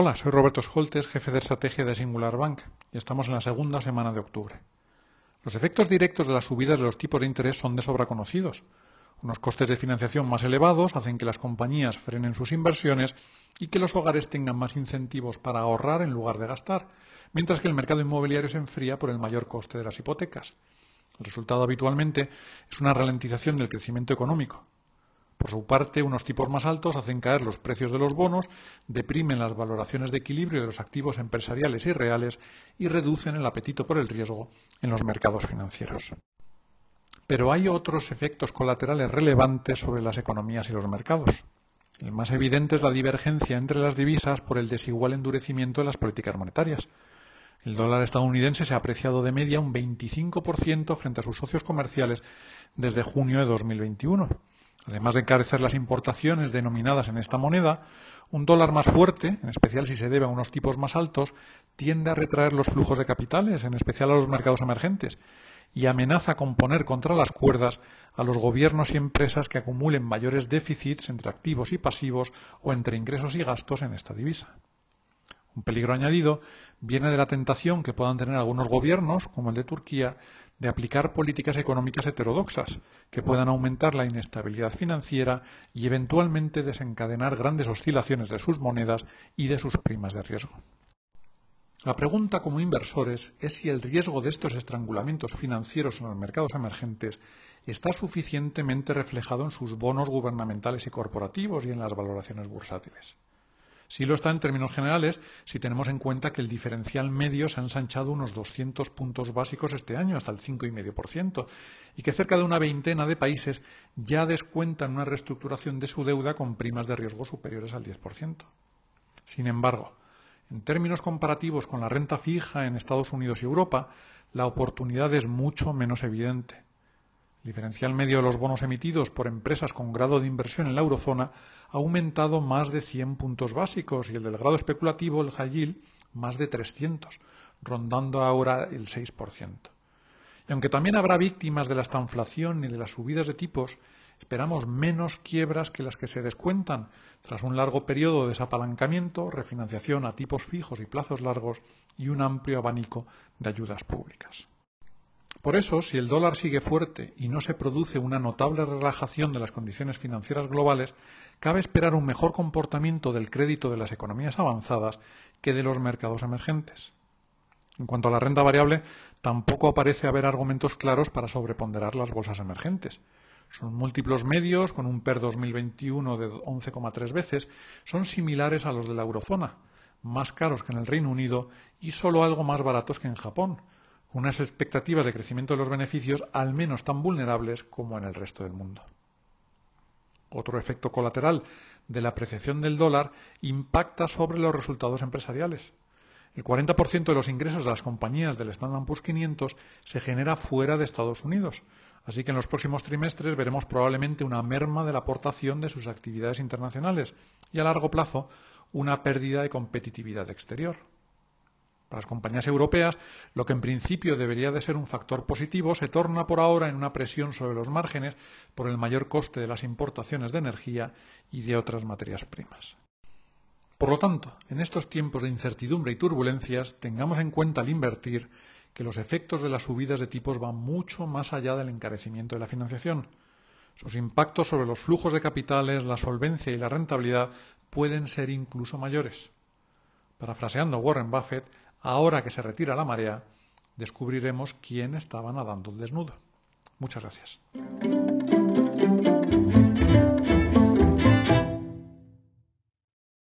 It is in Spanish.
Hola, soy Roberto Scholtes, jefe de estrategia de Singular Bank, y estamos en la segunda semana de octubre. Los efectos directos de las subidas de los tipos de interés son de sobra conocidos. Unos costes de financiación más elevados hacen que las compañías frenen sus inversiones y que los hogares tengan más incentivos para ahorrar en lugar de gastar, mientras que el mercado inmobiliario se enfría por el mayor coste de las hipotecas. El resultado habitualmente es una ralentización del crecimiento económico, por su parte, unos tipos más altos hacen caer los precios de los bonos, deprimen las valoraciones de equilibrio de los activos empresariales y reales y reducen el apetito por el riesgo en los mercados financieros. Pero hay otros efectos colaterales relevantes sobre las economías y los mercados. El más evidente es la divergencia entre las divisas por el desigual endurecimiento de las políticas monetarias. El dólar estadounidense se ha apreciado de media un 25% frente a sus socios comerciales desde junio de 2021 Además de encarecer las importaciones denominadas en esta moneda, un dólar más fuerte, en especial si se debe a unos tipos más altos, tiende a retraer los flujos de capitales, en especial a los mercados emergentes, y amenaza con poner contra las cuerdas a los gobiernos y empresas que acumulen mayores déficits entre activos y pasivos o entre ingresos y gastos en esta divisa. Un peligro añadido viene de la tentación que puedan tener algunos gobiernos, como el de Turquía, de aplicar políticas económicas heterodoxas, que puedan aumentar la inestabilidad financiera y eventualmente desencadenar grandes oscilaciones de sus monedas y de sus primas de riesgo. La pregunta como inversores es si el riesgo de estos estrangulamientos financieros en los mercados emergentes está suficientemente reflejado en sus bonos gubernamentales y corporativos y en las valoraciones bursátiles. Sí lo está en términos generales si tenemos en cuenta que el diferencial medio se ha ensanchado unos 200 puntos básicos este año, hasta el 5,5%, y que cerca de una veintena de países ya descuentan una reestructuración de su deuda con primas de riesgo superiores al 10%. Sin embargo, en términos comparativos con la renta fija en Estados Unidos y Europa, la oportunidad es mucho menos evidente. Diferencial medio de los bonos emitidos por empresas con grado de inversión en la eurozona ha aumentado más de 100 puntos básicos y el del grado especulativo, el high más de 300, rondando ahora el 6%. Y aunque también habrá víctimas de la estanflación y de las subidas de tipos, esperamos menos quiebras que las que se descuentan tras un largo periodo de desapalancamiento, refinanciación a tipos fijos y plazos largos y un amplio abanico de ayudas públicas. Por eso, si el dólar sigue fuerte y no se produce una notable relajación de las condiciones financieras globales, cabe esperar un mejor comportamiento del crédito de las economías avanzadas que de los mercados emergentes. En cuanto a la renta variable, tampoco aparece haber argumentos claros para sobreponderar las bolsas emergentes. Son múltiplos medios, con un PER 2021 de 11,3 veces, son similares a los de la eurozona, más caros que en el Reino Unido y solo algo más baratos que en Japón, unas expectativas de crecimiento de los beneficios al menos tan vulnerables como en el resto del mundo. Otro efecto colateral de la apreciación del dólar impacta sobre los resultados empresariales. El 40% de los ingresos de las compañías del Standard Poor's 500 se genera fuera de Estados Unidos, así que en los próximos trimestres veremos probablemente una merma de la aportación de sus actividades internacionales y a largo plazo una pérdida de competitividad exterior. Para las compañías europeas, lo que en principio debería de ser un factor positivo se torna por ahora en una presión sobre los márgenes por el mayor coste de las importaciones de energía y de otras materias primas. Por lo tanto, en estos tiempos de incertidumbre y turbulencias, tengamos en cuenta al invertir que los efectos de las subidas de tipos van mucho más allá del encarecimiento de la financiación. Sus impactos sobre los flujos de capitales, la solvencia y la rentabilidad pueden ser incluso mayores. Parafraseando Warren Buffett, Ahora que se retira la marea, descubriremos quién estaba nadando desnudo. Muchas gracias.